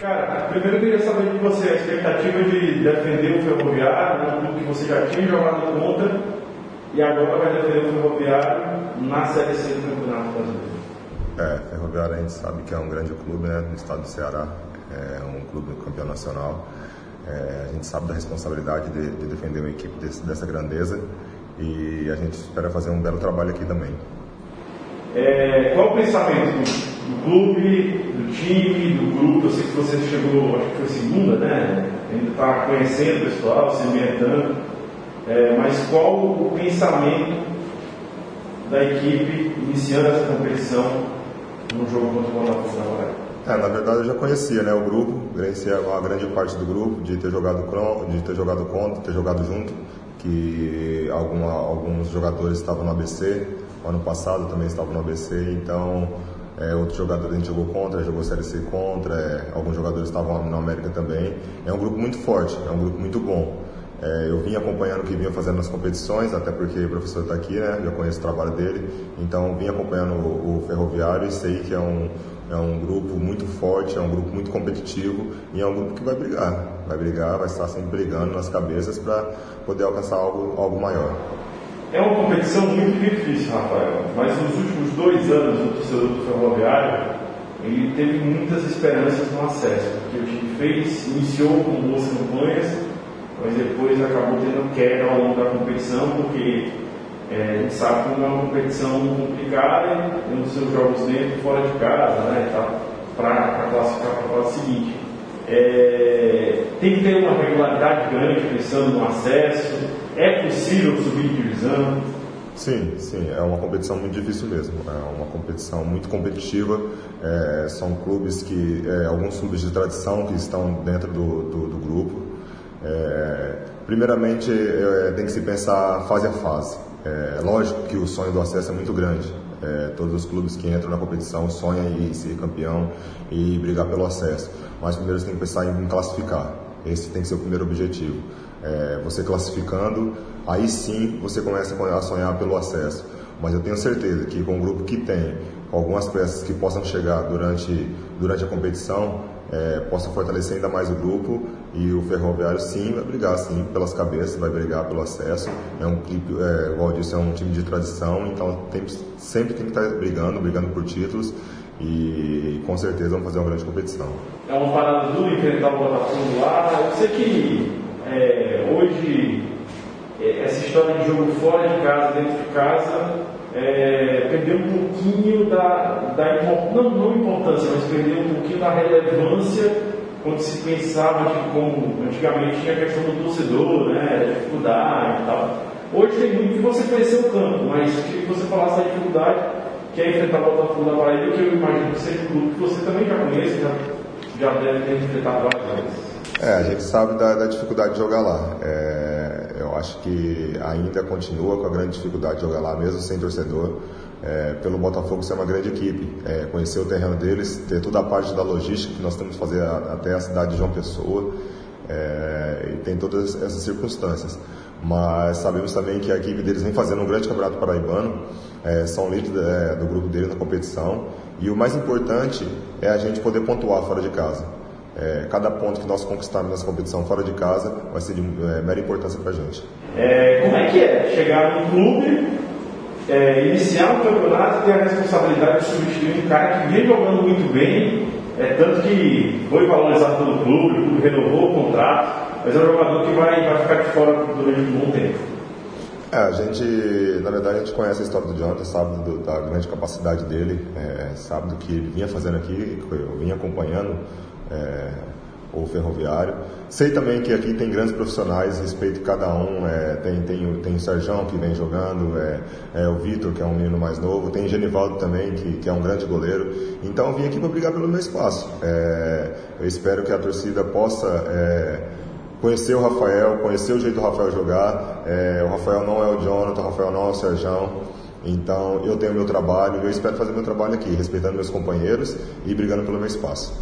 Cara, primeiro eu queria saber de você a expectativa de defender o Ferroviário, um clube que você já tinha jogado contra e agora vai defender o Ferroviário na Série C do Campeonato Brasileiro. É, Ferroviário a gente sabe que é um grande clube né, no estado do Ceará, é um clube campeão nacional. É, a gente sabe da responsabilidade de, de defender uma equipe desse, dessa grandeza e a gente espera fazer um belo trabalho aqui também. É, qual o pensamento do, clube, do time, do grupo? Eu sei que você chegou, acho que foi segunda, né? Ainda está conhecendo o pessoal, se ambientando. É, mas qual o pensamento da equipe iniciando essa competição no jogo contra o Botafogo na? É, na verdade eu já conhecia né, o grupo, conhecia uma grande parte do grupo, de ter jogado, de ter jogado contra, ter jogado junto, que alguma, alguns jogadores estavam no ABC, ano passado também estavam no ABC, então é, outros jogadores a gente jogou contra, jogou Série C contra, é, alguns jogadores estavam na América também. É um grupo muito forte, é um grupo muito bom. É, eu vim acompanhando o que vinha fazendo nas competições, até porque o professor está aqui, né? Já conheço o trabalho dele, então vim acompanhando o, o Ferroviário e sei que é um, é um grupo muito forte, é um grupo muito competitivo e é um grupo que vai brigar. Vai brigar, vai estar sempre brigando nas cabeças para poder alcançar algo, algo maior. É uma competição muito difícil, Rafael, mas nos últimos dois anos o torcedor do Ferroviário ele teve muitas esperanças no acesso, porque o time fez, iniciou com boas campanhas, mas depois acabou tendo queda ao longo da competição, porque é, a gente sabe como é uma competição complicada, tem os seus jogos dentro e fora de casa, né, tá, para classificar para a fase seguinte. É, tem que ter uma regularidade grande pensando no acesso, é possível subir divisão? Sim, sim, é uma competição muito difícil mesmo. É uma competição muito competitiva. É, são clubes que, é, alguns clubes de tradição que estão dentro do, do, do grupo. É, primeiramente, é, tem que se pensar fase a fase. É lógico que o sonho do acesso é muito grande. É, todos os clubes que entram na competição sonham em ser campeão e brigar pelo acesso. Mas primeiro você tem que pensar em classificar. Esse tem que ser o primeiro objetivo. É, você classificando, aí sim você começa a sonhar pelo acesso. Mas eu tenho certeza que com o grupo que tem, algumas peças que possam chegar durante, durante a competição, é, possa fortalecer ainda mais o grupo e o Ferroviário sim vai brigar sim pelas cabeças, vai brigar pelo acesso. É um clipe, é, igual eu disse, é um time de tradição, então tem, sempre tem que estar brigando, brigando por títulos e com certeza vamos fazer uma grande competição. É uma parada dura enfrentar o Botafogo lá. Eu sei que é, hoje essa história de jogo fora de casa, dentro de casa, é, perdeu um pouquinho da, da não, não importância, mas perdeu um pouquinho da relevância quando se pensava que como antigamente tinha a questão do torcedor, né, dificuldade e tal. Hoje tem muito que você conhecer o campo, mas queria que você falasse da dificuldade que é enfrentar o Botafogo da Paraíba, que eu imagino que seja um clube que você também já conhece, já, já deve ter enfrentado várias vezes. É, a gente sabe da, da dificuldade de jogar lá. É, acho que ainda continua com a grande dificuldade de jogar lá, mesmo sem torcedor. É, pelo Botafogo ser uma grande equipe, é, conhecer o terreno deles, ter toda a parte da logística que nós temos que fazer até a cidade de João Pessoa, é, e tem todas essas circunstâncias. Mas sabemos também que a equipe deles vem fazendo um grande campeonato paraibano, é, são líderes é, do grupo deles na competição, e o mais importante é a gente poder pontuar fora de casa. É, cada ponto que nós conquistarmos nessa competição fora de casa vai ser de é, mera importância para a gente. É, como é que é chegar no clube, é, iniciar um campeonato e ter a responsabilidade de substituir um cara que vem jogando muito bem, é, tanto que foi valorizado pelo clube, o clube renovou o contrato, mas é um jogador que vai, vai ficar de fora durante um bom tempo. É, a gente, na verdade, a gente conhece a história do Jonathan, sabe do, da grande capacidade dele, é, sabe do que ele vinha fazendo aqui, eu vinha acompanhando é, o ferroviário. Sei também que aqui tem grandes profissionais, respeito cada um. É, tem, tem, tem o Sérgio que vem jogando, é, é o Vitor, que é um menino mais novo, tem o Genivaldo também, que, que é um grande goleiro. Então vim aqui para brigar pelo meu espaço. É, eu espero que a torcida possa é, conhecer o Rafael, conhecer o jeito do Rafael jogar. É, o Rafael não é o Jonathan, o Rafael não é o Sérgio. Então eu tenho meu trabalho, eu espero fazer meu trabalho aqui, respeitando meus companheiros e brigando pelo meu espaço.